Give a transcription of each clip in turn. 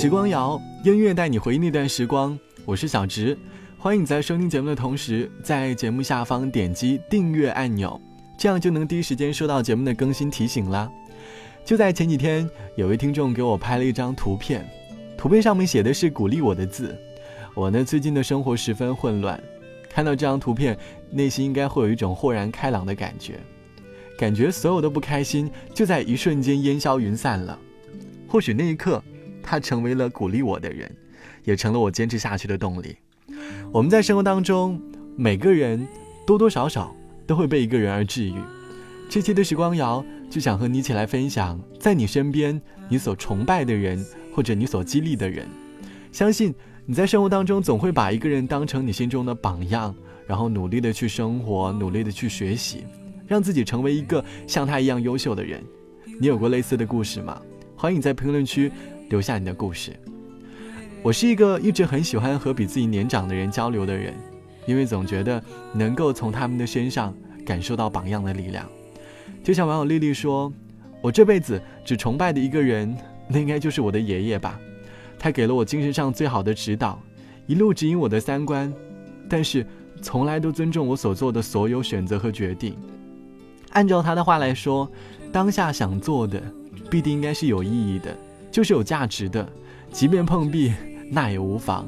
时光谣，音乐带你回忆那段时光。我是小植，欢迎你在收听节目的同时，在节目下方点击订阅按钮，这样就能第一时间收到节目的更新提醒啦。就在前几天，有位听众给我拍了一张图片，图片上面写的是鼓励我的字。我呢，最近的生活十分混乱，看到这张图片，内心应该会有一种豁然开朗的感觉，感觉所有的不开心就在一瞬间烟消云散了。或许那一刻。他成为了鼓励我的人，也成了我坚持下去的动力。我们在生活当中，每个人多多少少都会被一个人而治愈。这期的时光谣就想和你一起来分享，在你身边你所崇拜的人，或者你所激励的人。相信你在生活当中总会把一个人当成你心中的榜样，然后努力的去生活，努力的去学习，让自己成为一个像他一样优秀的人。你有过类似的故事吗？欢迎在评论区。留下你的故事。我是一个一直很喜欢和比自己年长的人交流的人，因为总觉得能够从他们的身上感受到榜样的力量。就像网友丽丽说：“我这辈子只崇拜的一个人，那应该就是我的爷爷吧。他给了我精神上最好的指导，一路指引我的三观，但是从来都尊重我所做的所有选择和决定。按照他的话来说，当下想做的，必定应该是有意义的。”就是有价值的，即便碰壁，那也无妨。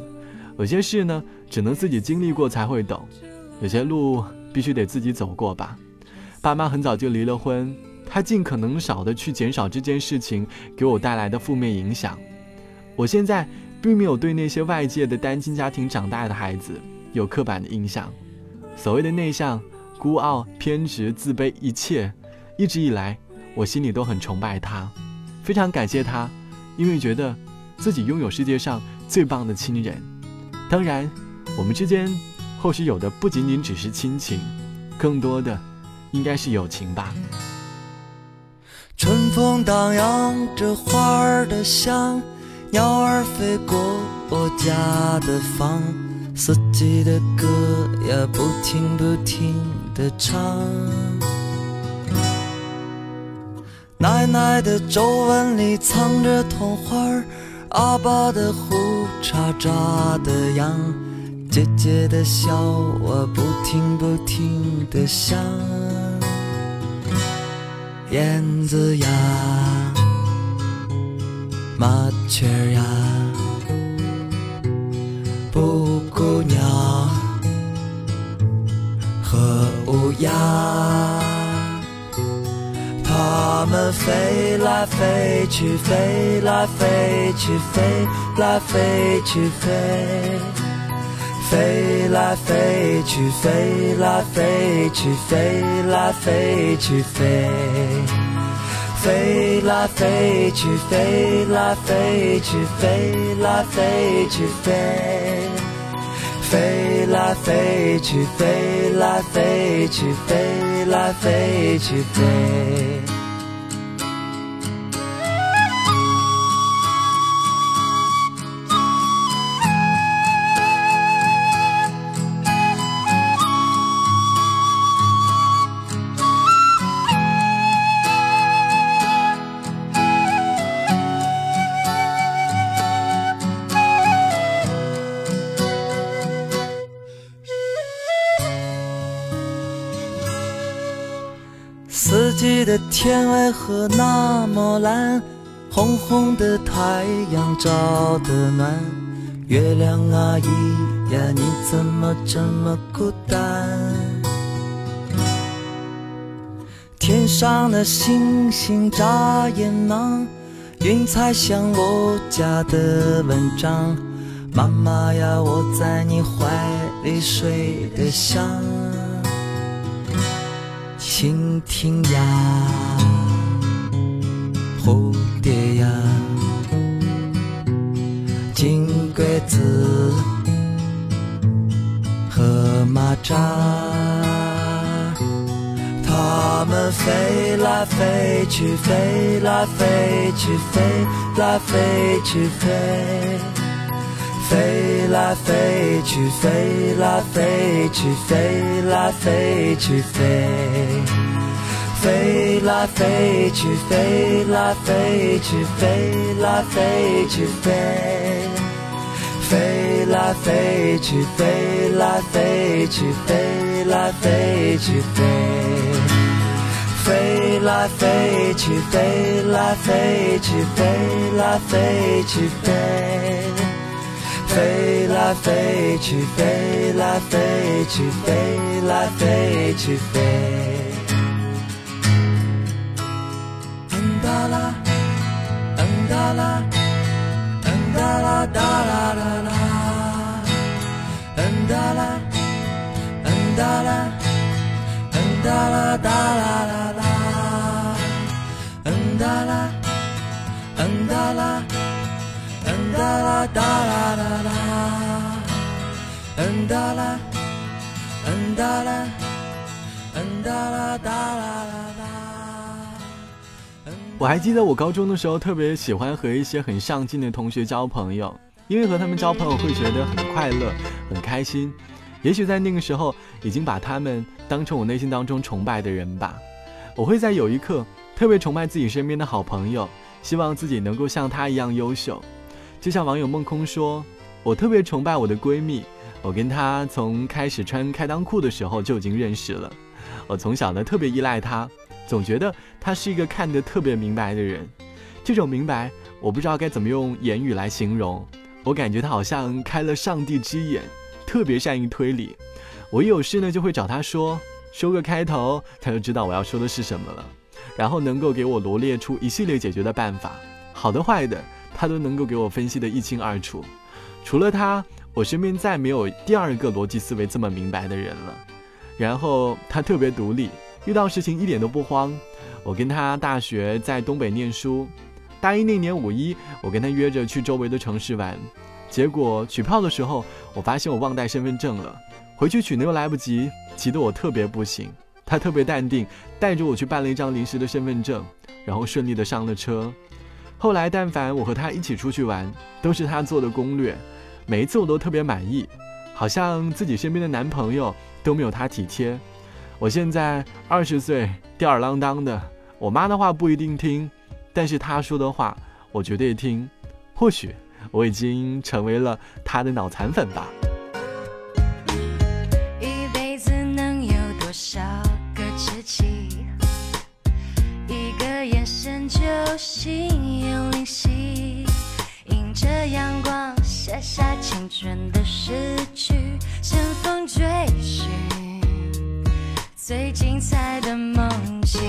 有些事呢，只能自己经历过才会懂；有些路必须得自己走过吧。爸妈很早就离了婚，他尽可能少的去减少这件事情给我带来的负面影响。我现在并没有对那些外界的单亲家庭长大的孩子有刻板的印象。所谓的内向、孤傲、偏执、自卑，一切，一直以来，我心里都很崇拜他，非常感谢他。因为觉得自己拥有世界上最棒的亲人，当然，我们之间或许有的不仅仅只是亲情，更多的应该是友情吧。春风荡漾着花儿的香，鸟儿飞过我家的房，四季的歌呀不停不停的唱。奶奶的皱纹里藏着童话，阿爸的胡茬扎的痒，姐姐的笑我不停不停的想。燕子呀，麻雀呀，布谷鸟和乌鸦。它们飞来飞去，飞来飞去，飞来飞去，飞，飞来飞去，飞来飞去，飞来飞去，飞，飞来飞去，飞来飞去，飞来飞去，飞，飞来飞去，飞来飞去，飞来飞去，飞。天为何那么蓝？红红的太阳照得暖。月亮阿姨呀，你怎么这么孤单？天上的星星眨眼忙，云彩像我家的文章。妈妈呀，我在你怀里睡得香。蜻蜓呀，蝴蝶呀，金龟子和蚂蚱，它们飞来飞去，飞来飞去，飞来飞去，飞。飞来飞去，飞来飞去，飞来飞去，飞，飞来飞去，飞来飞去，飞来飞去，飞，飞来飞去，飞来飞去，飞来飞去，飞，飞来飞去，飞来飞去，飞来飞去，飞。飞来飞去，飞来飞去，飞来飞去，飞。嗯哒啦，嗯哒啦，嗯哒啦哒啦啦啦，嗯哒啦，嗯哒啦，嗯哒啦哒啦啦啦，嗯哒啦，嗯哒啦。哒啦哒啦啦啦，嗯哒啦啦啦啦。我还记得我高中的时候，特别喜欢和一些很上进的同学交朋友，因为和他们交朋友会觉得很快乐、很开心。也许在那个时候，已经把他们当成我内心当中崇拜的人吧。我会在有一刻特别崇拜自己身边的好朋友，希望自己能够像他一样优秀。就像网友梦空说：“我特别崇拜我的闺蜜，我跟他从开始穿开裆裤的时候就已经认识了。我从小呢特别依赖他，总觉得他是一个看得特别明白的人。这种明白，我不知道该怎么用言语来形容。我感觉他好像开了上帝之眼，特别善于推理。我一有事呢就会找他说，说个开头，他就知道我要说的是什么了，然后能够给我罗列出一系列解决的办法，好的坏的。”他都能够给我分析的一清二楚，除了他，我身边再没有第二个逻辑思维这么明白的人了。然后他特别独立，遇到事情一点都不慌。我跟他大学在东北念书，大一那年五一，我跟他约着去周围的城市玩，结果取票的时候，我发现我忘带身份证了，回去取呢又来不及，急得我特别不行。他特别淡定，带着我去办了一张临时的身份证，然后顺利的上了车。后来，但凡我和他一起出去玩，都是他做的攻略，每一次我都特别满意，好像自己身边的男朋友都没有他体贴。我现在二十岁，吊儿郎当的，我妈的话不一定听，但是他说的话我绝对听。或许我已经成为了他的脑残粉吧。最精彩的梦境，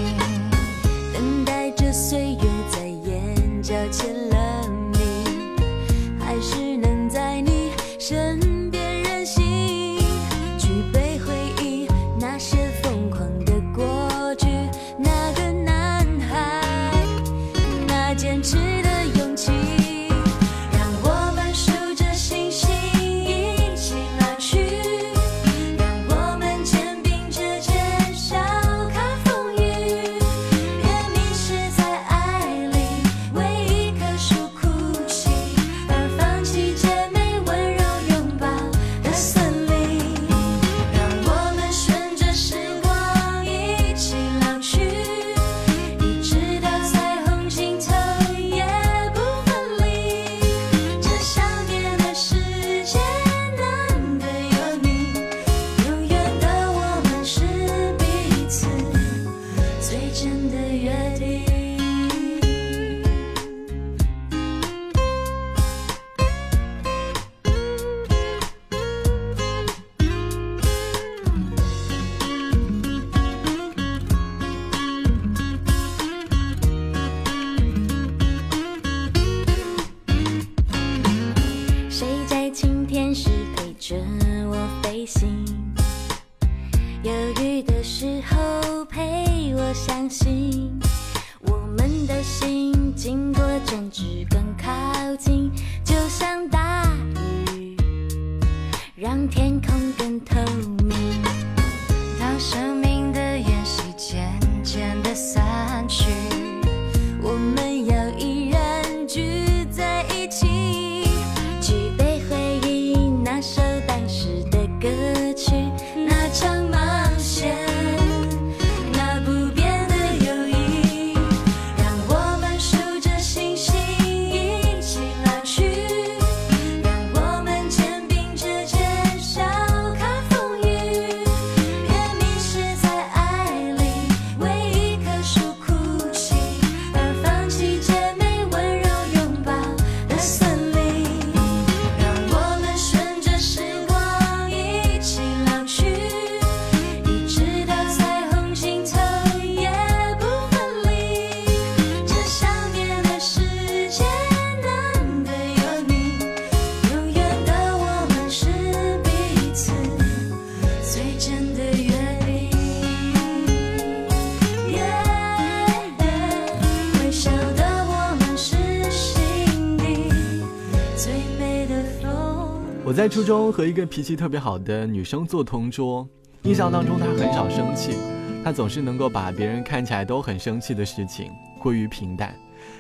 在初中和一个脾气特别好的女生做同桌，印象当中她很少生气，她总是能够把别人看起来都很生气的事情归于平淡，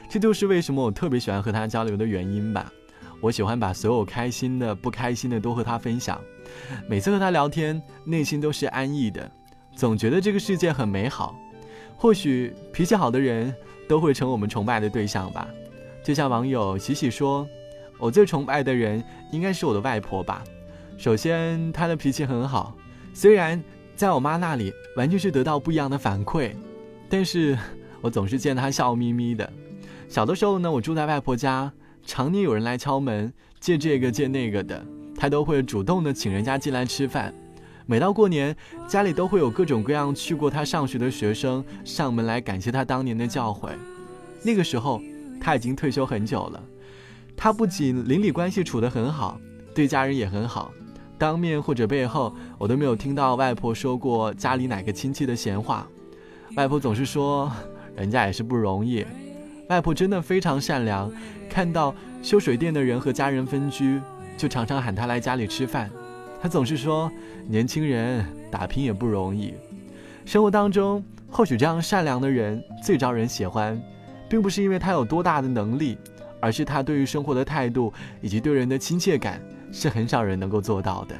这就是为什么我特别喜欢和她交流的原因吧。我喜欢把所有开心的、不开心的都和她分享，每次和她聊天，内心都是安逸的，总觉得这个世界很美好。或许脾气好的人都会成我们崇拜的对象吧。就像网友喜喜说。我最崇拜的人应该是我的外婆吧。首先，她的脾气很好，虽然在我妈那里完全是得到不一样的反馈，但是我总是见她笑眯眯的。小的时候呢，我住在外婆家，常年有人来敲门，借这个借那个的，她都会主动的请人家进来吃饭。每到过年，家里都会有各种各样去过她上学的学生上门来感谢她当年的教诲。那个时候，她已经退休很久了。他不仅邻里关系处得很好，对家人也很好，当面或者背后，我都没有听到外婆说过家里哪个亲戚的闲话。外婆总是说，人家也是不容易。外婆真的非常善良，看到修水电的人和家人分居，就常常喊他来家里吃饭。他总是说，年轻人打拼也不容易。生活当中，或许这样善良的人最招人喜欢，并不是因为他有多大的能力。而是他对于生活的态度以及对人的亲切感，是很少人能够做到的。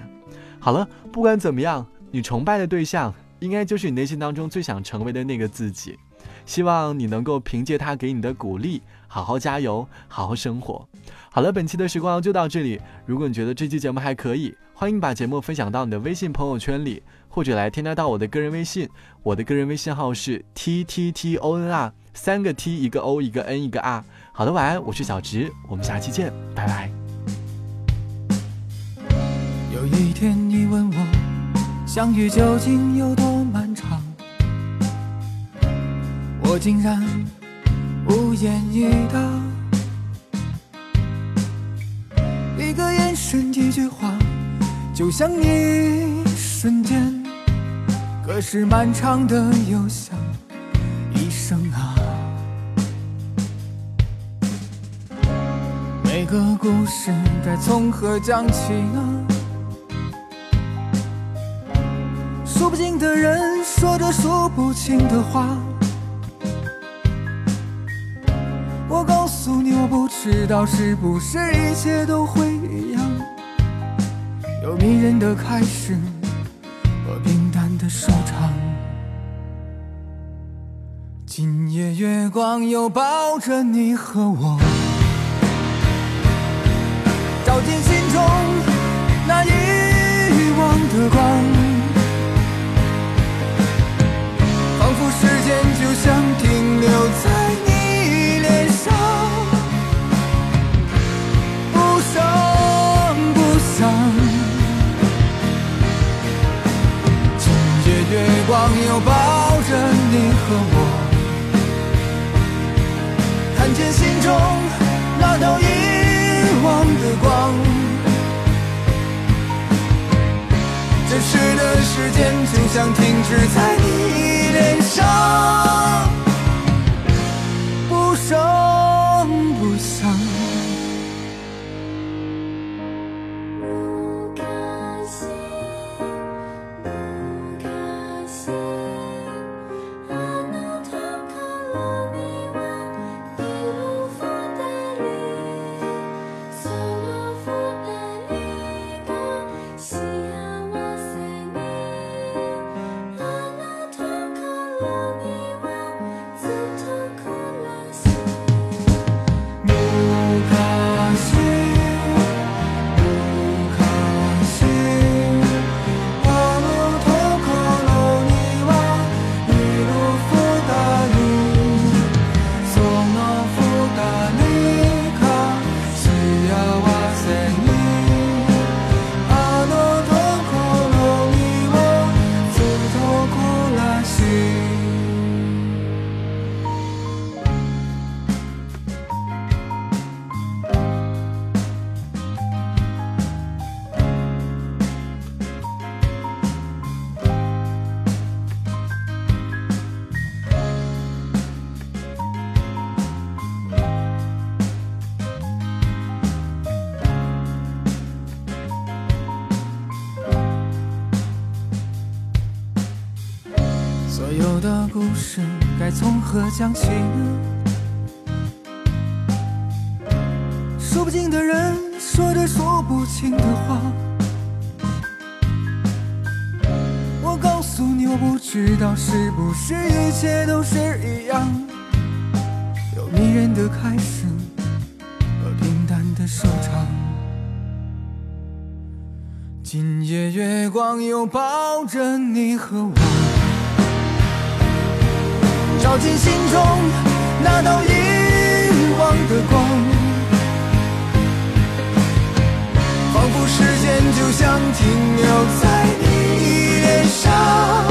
好了，不管怎么样，你崇拜的对象应该就是你内心当中最想成为的那个自己。希望你能够凭借他给你的鼓励，好好加油，好好生活。好了，本期的时光就到这里。如果你觉得这期节目还可以，欢迎把节目分享到你的微信朋友圈里，或者来添加到我的个人微信。我的个人微信号是 t t t o n r，三个 t 一个 o 一个 n 一个 r。好的，晚安，我是小直，我们下期见，拜拜。有一天你问我，相遇究竟有多漫长，我竟然无言以答。一个眼神，一句话，就像一瞬间，可是漫长的又像个故事该从何讲起呢？数不尽的人说着数不清的话。我告诉你，我不知道是不是一切都会一样，有迷人的开始和平淡的收场。今夜月光又抱着你和我。照进心中那遗忘的光，仿佛时间就像停留在你脸上，不声不响。今夜月光又抱着你和我，看见心中时间就像停止在你脸上，不声你。从何讲起？说不尽的人，说着说不清的话。我告诉你，我不知道是不是一切都是一样，有迷人的开始和平淡的收场。今夜月光又抱着你和我，照进心中那道遗忘的光，仿佛时间就像停留在你脸上，